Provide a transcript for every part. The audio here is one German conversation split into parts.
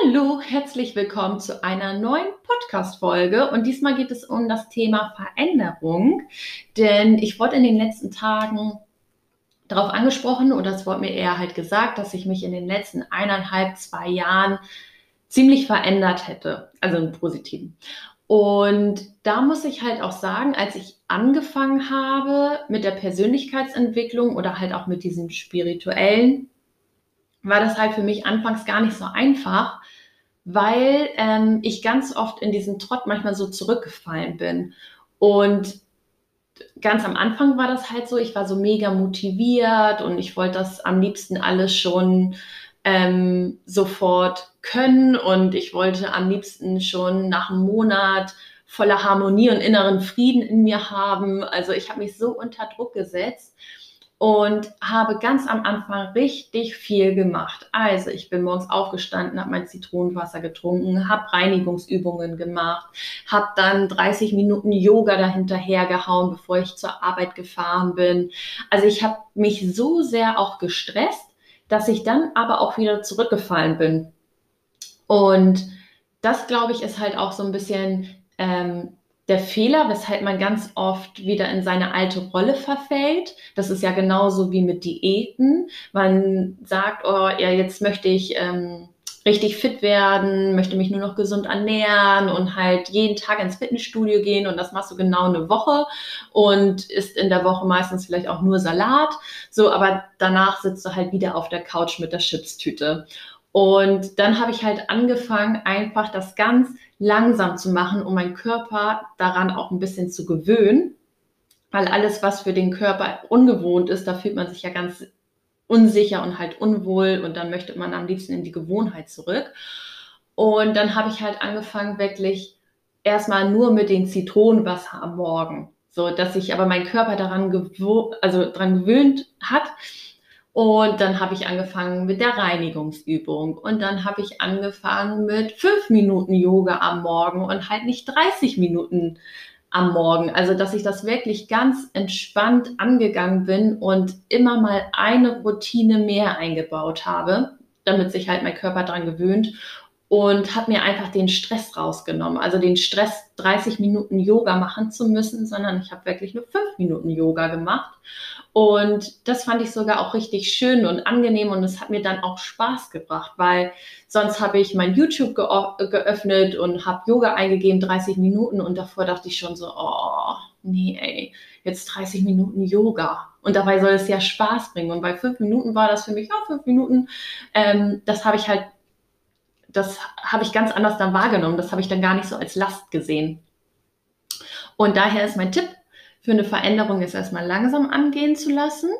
Hallo, herzlich willkommen zu einer neuen Podcast-Folge. Und diesmal geht es um das Thema Veränderung. Denn ich wurde in den letzten Tagen darauf angesprochen oder es wurde mir eher halt gesagt, dass ich mich in den letzten eineinhalb, zwei Jahren ziemlich verändert hätte. Also im Positiven. Und da muss ich halt auch sagen, als ich angefangen habe mit der Persönlichkeitsentwicklung oder halt auch mit diesem spirituellen, war das halt für mich anfangs gar nicht so einfach, weil ähm, ich ganz oft in diesen Trott manchmal so zurückgefallen bin. Und ganz am Anfang war das halt so, ich war so mega motiviert und ich wollte das am liebsten alles schon ähm, sofort können und ich wollte am liebsten schon nach einem Monat voller Harmonie und inneren Frieden in mir haben. Also ich habe mich so unter Druck gesetzt und habe ganz am Anfang richtig viel gemacht. Also ich bin morgens aufgestanden, habe mein Zitronenwasser getrunken, habe Reinigungsübungen gemacht, habe dann 30 Minuten Yoga dahinterher gehauen, bevor ich zur Arbeit gefahren bin. Also ich habe mich so sehr auch gestresst, dass ich dann aber auch wieder zurückgefallen bin. Und das, glaube ich, ist halt auch so ein bisschen ähm, der Fehler, weshalb man ganz oft wieder in seine alte Rolle verfällt. Das ist ja genauso wie mit Diäten. Man sagt, oh ja, jetzt möchte ich ähm, richtig fit werden, möchte mich nur noch gesund ernähren und halt jeden Tag ins Fitnessstudio gehen und das machst du genau eine Woche und isst in der Woche meistens vielleicht auch nur Salat. So, aber danach sitzt du halt wieder auf der Couch mit der Chipstüte. Und dann habe ich halt angefangen, einfach das ganz langsam zu machen, um meinen Körper daran auch ein bisschen zu gewöhnen. Weil alles, was für den Körper ungewohnt ist, da fühlt man sich ja ganz unsicher und halt unwohl und dann möchte man am liebsten in die Gewohnheit zurück. Und dann habe ich halt angefangen, wirklich erstmal nur mit den Zitronenwasser am Morgen. So, dass sich aber mein Körper daran, also daran gewöhnt hat, und dann habe ich angefangen mit der Reinigungsübung. Und dann habe ich angefangen mit fünf Minuten Yoga am Morgen und halt nicht 30 Minuten am Morgen. Also, dass ich das wirklich ganz entspannt angegangen bin und immer mal eine Routine mehr eingebaut habe, damit sich halt mein Körper daran gewöhnt und habe mir einfach den Stress rausgenommen. Also den Stress, 30 Minuten Yoga machen zu müssen, sondern ich habe wirklich nur fünf Minuten Yoga gemacht. Und das fand ich sogar auch richtig schön und angenehm und es hat mir dann auch Spaß gebracht, weil sonst habe ich mein YouTube geöffnet und habe Yoga eingegeben, 30 Minuten und davor dachte ich schon so, oh, nee, ey, jetzt 30 Minuten Yoga. Und dabei soll es ja Spaß bringen. Und bei fünf Minuten war das für mich, ja, fünf Minuten, ähm, das habe ich halt das habe ich ganz anders dann wahrgenommen. Das habe ich dann gar nicht so als Last gesehen. Und daher ist mein Tipp für eine Veränderung, ist erstmal langsam angehen zu lassen.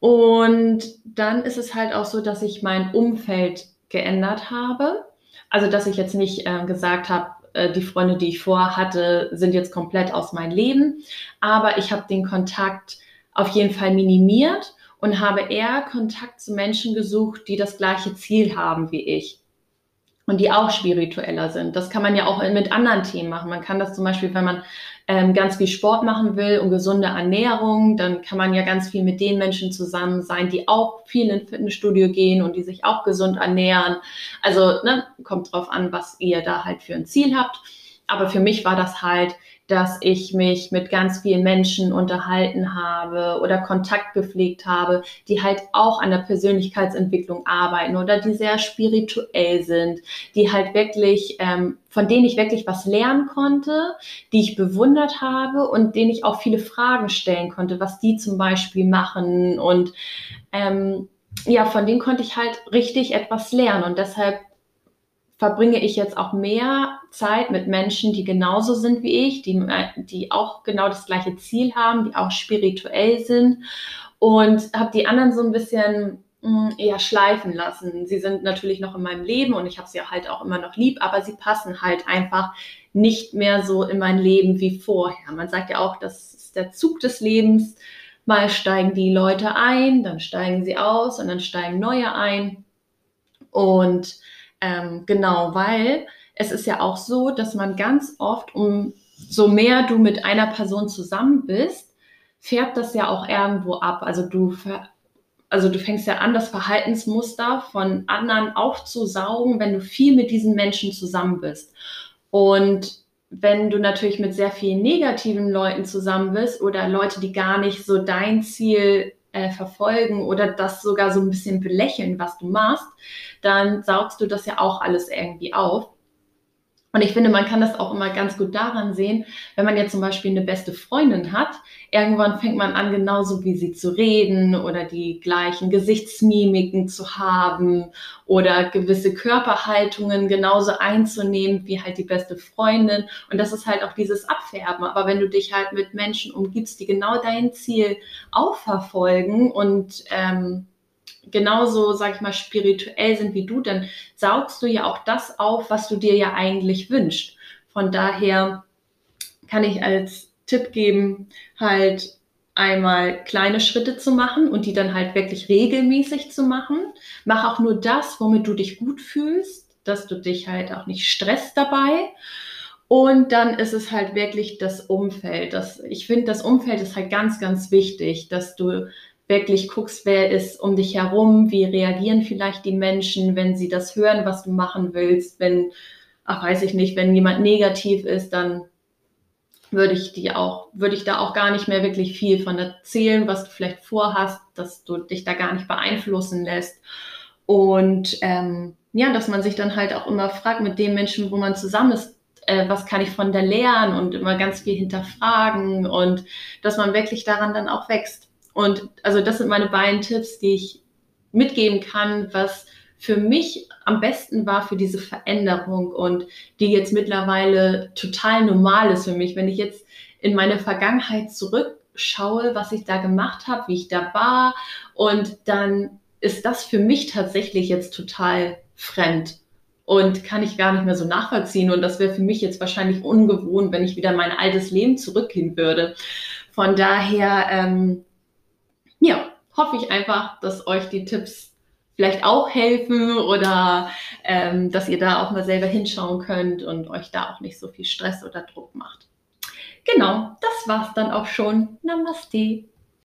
Und dann ist es halt auch so, dass ich mein Umfeld geändert habe. Also, dass ich jetzt nicht äh, gesagt habe, äh, die Freunde, die ich vorher hatte, sind jetzt komplett aus meinem Leben. Aber ich habe den Kontakt auf jeden Fall minimiert und habe eher Kontakt zu Menschen gesucht, die das gleiche Ziel haben wie ich und die auch spiritueller sind. Das kann man ja auch mit anderen Themen machen. Man kann das zum Beispiel, wenn man ähm, ganz viel Sport machen will und gesunde Ernährung, dann kann man ja ganz viel mit den Menschen zusammen sein, die auch viel ins Fitnessstudio gehen und die sich auch gesund ernähren. Also ne, kommt drauf an, was ihr da halt für ein Ziel habt. Aber für mich war das halt dass ich mich mit ganz vielen Menschen unterhalten habe oder Kontakt gepflegt habe, die halt auch an der Persönlichkeitsentwicklung arbeiten oder die sehr spirituell sind, die halt wirklich, ähm, von denen ich wirklich was lernen konnte, die ich bewundert habe und denen ich auch viele Fragen stellen konnte, was die zum Beispiel machen. Und ähm, ja, von denen konnte ich halt richtig etwas lernen. Und deshalb verbringe ich jetzt auch mehr Zeit mit Menschen, die genauso sind wie ich, die, die auch genau das gleiche Ziel haben, die auch spirituell sind und habe die anderen so ein bisschen hm, eher schleifen lassen. Sie sind natürlich noch in meinem Leben und ich habe sie halt auch immer noch lieb, aber sie passen halt einfach nicht mehr so in mein Leben wie vorher. Man sagt ja auch, das ist der Zug des Lebens. Mal steigen die Leute ein, dann steigen sie aus und dann steigen neue ein. Und ähm, genau, weil es ist ja auch so, dass man ganz oft, um so mehr du mit einer Person zusammen bist, färbt das ja auch irgendwo ab. Also du also du fängst ja an, das Verhaltensmuster von anderen aufzusaugen, wenn du viel mit diesen Menschen zusammen bist. Und wenn du natürlich mit sehr vielen negativen Leuten zusammen bist oder Leute, die gar nicht so dein Ziel äh, verfolgen oder das sogar so ein bisschen belächeln, was du machst, dann saugst du das ja auch alles irgendwie auf. Und ich finde, man kann das auch immer ganz gut daran sehen, wenn man jetzt zum Beispiel eine beste Freundin hat. Irgendwann fängt man an, genauso wie sie zu reden oder die gleichen Gesichtsmimiken zu haben oder gewisse Körperhaltungen genauso einzunehmen wie halt die beste Freundin. Und das ist halt auch dieses Abfärben. Aber wenn du dich halt mit Menschen umgibst, die genau dein Ziel auch verfolgen und ähm, genauso, sag ich mal, spirituell sind wie du, dann saugst du ja auch das auf, was du dir ja eigentlich wünschst. Von daher kann ich als Tipp geben, halt einmal kleine Schritte zu machen und die dann halt wirklich regelmäßig zu machen. Mach auch nur das, womit du dich gut fühlst, dass du dich halt auch nicht stresst dabei. Und dann ist es halt wirklich das Umfeld. Das, ich finde, das Umfeld ist halt ganz, ganz wichtig, dass du wirklich guckst, wer ist um dich herum, wie reagieren vielleicht die Menschen, wenn sie das hören, was du machen willst, wenn, ach weiß ich nicht, wenn jemand negativ ist, dann würde ich dir auch, würde ich da auch gar nicht mehr wirklich viel von erzählen, was du vielleicht vorhast, dass du dich da gar nicht beeinflussen lässt. Und ähm, ja, dass man sich dann halt auch immer fragt mit dem Menschen, wo man zusammen ist, äh, was kann ich von der lernen und immer ganz viel hinterfragen und dass man wirklich daran dann auch wächst. Und also das sind meine beiden Tipps, die ich mitgeben kann, was für mich am besten war für diese Veränderung und die jetzt mittlerweile total normal ist für mich. Wenn ich jetzt in meine Vergangenheit zurückschaue, was ich da gemacht habe, wie ich da war und dann ist das für mich tatsächlich jetzt total fremd und kann ich gar nicht mehr so nachvollziehen. Und das wäre für mich jetzt wahrscheinlich ungewohnt, wenn ich wieder in mein altes Leben zurückgehen würde. Von daher ähm, ja, hoffe ich einfach, dass euch die Tipps vielleicht auch helfen oder ähm, dass ihr da auch mal selber hinschauen könnt und euch da auch nicht so viel Stress oder Druck macht. Genau, das war's dann auch schon. Namaste.